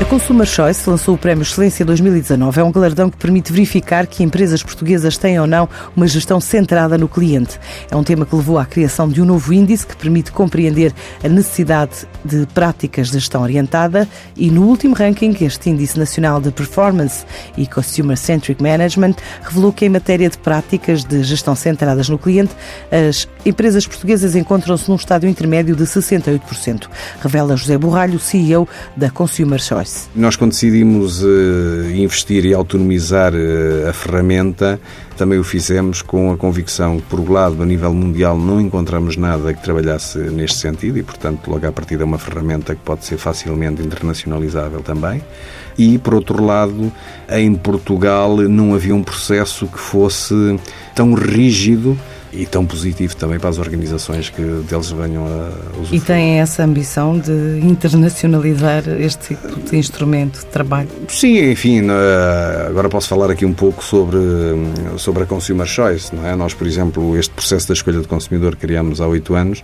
A Consumer Choice lançou o Prémio Excelência 2019. É um galardão que permite verificar que empresas portuguesas têm ou não uma gestão centrada no cliente. É um tema que levou à criação de um novo índice que permite compreender a necessidade de práticas de gestão orientada e no último ranking, este Índice Nacional de Performance e Consumer Centric Management revelou que em matéria de práticas de gestão centradas no cliente, as empresas portuguesas encontram-se num estádio intermédio de 68%, revela José Borralho, CEO da Consumer Choice. Nós, quando decidimos uh, investir e autonomizar uh, a ferramenta, também o fizemos com a convicção que, por um lado, a nível mundial, não encontramos nada que trabalhasse neste sentido e, portanto, logo à partida é uma ferramenta que pode ser facilmente internacionalizável também. E, por outro lado, em Portugal não havia um processo que fosse tão rígido e tão positivo também para as organizações que deles venham a usufruir. E têm essa ambição de internacionalizar este tipo de instrumento de trabalho? Sim, enfim, agora posso falar aqui um pouco sobre, sobre a Consumer Choice, não é? Nós, por exemplo, este processo da escolha do consumidor criamos há oito anos,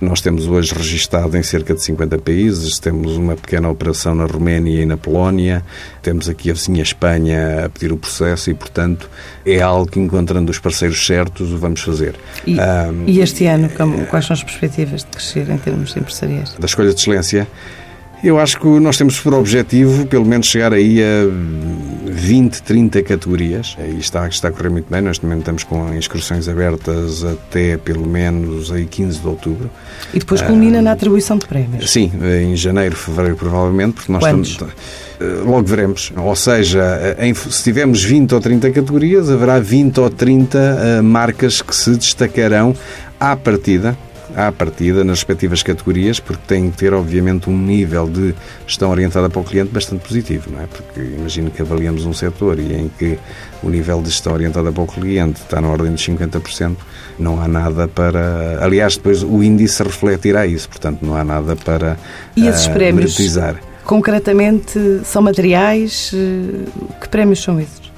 nós temos hoje registado em cerca de 50 países, temos uma pequena operação na Roménia e na Polónia, temos aqui a vizinha Espanha a pedir o processo e, portanto, é algo que encontrando os parceiros certos o vamos fazer fazer. E, um, e este ano, como, quais são as perspectivas de crescer em termos empresariais? Da escolha de excelência, eu acho que nós temos por objetivo, pelo menos, chegar aí a 20, 30 categorias. E está, está a correr muito bem. Nós também estamos com inscrições abertas até, pelo menos, aí 15 de outubro. E depois culmina na atribuição de prémios? Sim, em janeiro, fevereiro, provavelmente, porque nós Quantos? estamos eh, logo veremos. Ou seja, em, se tivermos 20 ou 30 categorias, haverá 20 ou 30 uh, marcas que se destacarão à partida à partida nas respectivas categorias, porque tem que ter, obviamente, um nível de gestão orientada para o cliente bastante positivo, não é? Porque imagino que avaliamos um setor e em que o nível de gestão orientada para o cliente está na ordem de 50%, não há nada para. Aliás, depois o índice refletirá isso, portanto, não há nada para e esses uh, prémios, Concretamente, são materiais? Eh, que prémios são esses?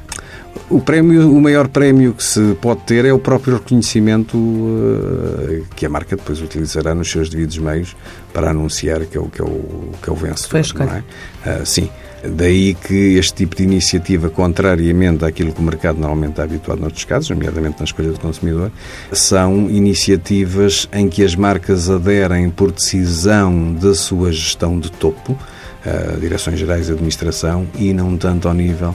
O prémio, o maior prémio que se pode ter é o próprio reconhecimento uh, que a marca depois utilizará nos seus devidos meios para anunciar que é o que é o, que é o vencedor. Foi é? Uh, sim. Daí que este tipo de iniciativa, contrariamente àquilo que o mercado normalmente está habituado noutros casos, nomeadamente na escolha do consumidor, são iniciativas em que as marcas aderem por decisão da sua gestão de topo, uh, direções gerais de administração e não tanto ao nível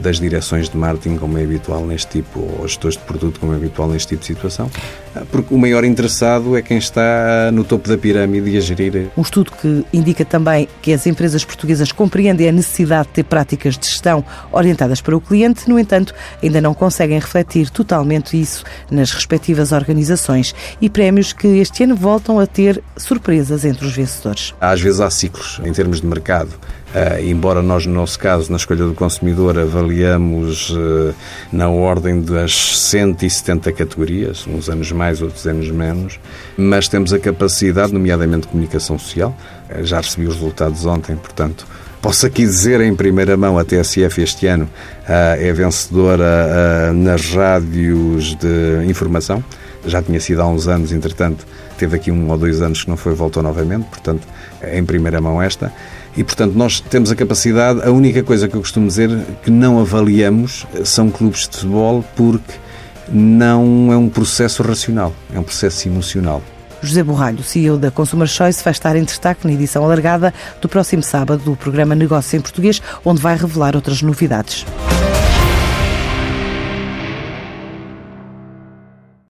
das direções de marketing, como é habitual neste tipo, ou gestores de produto, como é habitual neste tipo de situação, uh, porque o maior interessado é quem está no topo da pirâmide a gerir. Um estudo que indica também que as empresas portuguesas compreendem a necessidade de ter práticas de gestão orientadas para o cliente, no entanto, ainda não conseguem refletir totalmente isso nas respectivas organizações e prémios que este ano voltam a ter surpresas entre os vencedores. Às vezes há ciclos em termos de mercado. Uh, embora nós, no nosso caso, na escolha do consumidor, avaliamos uh, na ordem das 170 categorias, uns anos mais, outros anos menos, mas temos a capacidade, nomeadamente de comunicação social, uh, já recebi os resultados ontem, portanto, posso aqui dizer em primeira mão, a TSF este ano é vencedora nas rádios de informação, já tinha sido há uns anos, entretanto, teve aqui um ou dois anos que não foi, voltou novamente, portanto, em primeira mão esta. E, portanto, nós temos a capacidade, a única coisa que eu costumo dizer que não avaliamos são clubes de futebol porque não é um processo racional, é um processo emocional. José Borralho, CEO da Consumer Choice, vai estar em destaque na edição alargada do próximo sábado do programa Negócio em Português, onde vai revelar outras novidades.